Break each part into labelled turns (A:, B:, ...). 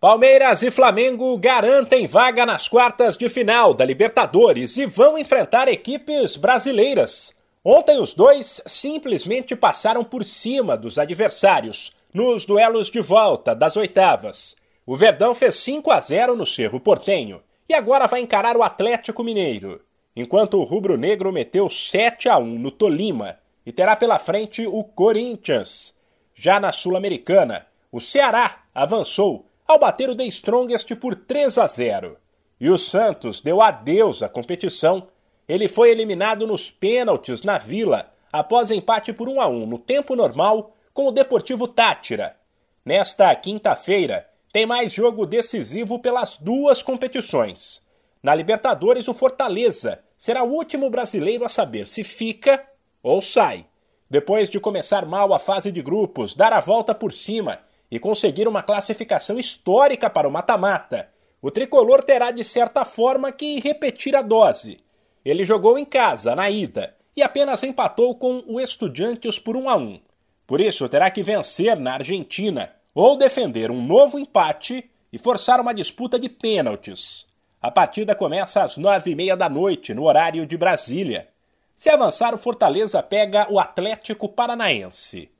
A: Palmeiras e Flamengo garantem vaga nas quartas de final da Libertadores e vão enfrentar equipes brasileiras. Ontem os dois simplesmente passaram por cima dos adversários nos duelos de volta das oitavas. O Verdão fez 5 a 0 no Cerro Portenho e agora vai encarar o Atlético Mineiro, enquanto o rubro-negro meteu 7 a 1 no Tolima e terá pela frente o Corinthians. Já na Sul-Americana, o Ceará avançou ao bater o The Strongest por 3 a 0. E o Santos deu adeus à competição. Ele foi eliminado nos pênaltis na Vila após empate por 1 a 1 no tempo normal com o Deportivo Tátira. Nesta quinta-feira, tem mais jogo decisivo pelas duas competições. Na Libertadores, o Fortaleza será o último brasileiro a saber se fica ou sai. Depois de começar mal a fase de grupos, dar a volta por cima e conseguir uma classificação histórica para o mata-mata, o tricolor terá de certa forma que repetir a dose. Ele jogou em casa, na ida, e apenas empatou com o Estudiantes por 1 a 1. Por isso, terá que vencer na Argentina ou defender um novo empate e forçar uma disputa de pênaltis. A partida começa às nove e meia da noite, no horário de Brasília. Se avançar, o Fortaleza pega o Atlético Paranaense.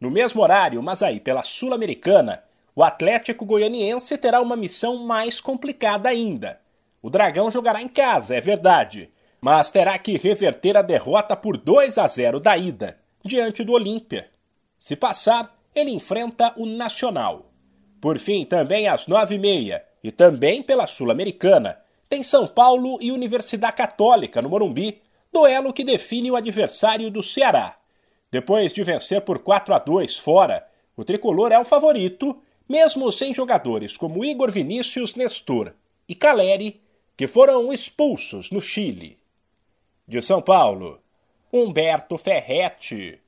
A: No mesmo horário, mas aí pela Sul-Americana, o Atlético Goianiense terá uma missão mais complicada ainda. O Dragão jogará em casa, é verdade, mas terá que reverter a derrota por 2 a 0 da ida, diante do Olímpia. Se passar, ele enfrenta o Nacional. Por fim, também às nove e meia, e também pela Sul-Americana, tem São Paulo e Universidade Católica no Morumbi, duelo que define o adversário do Ceará. Depois de vencer por 4 a 2 fora, o tricolor é o favorito, mesmo sem jogadores como Igor Vinícius Nestor e Caleri, que foram expulsos no Chile. De São Paulo, Humberto Ferretti.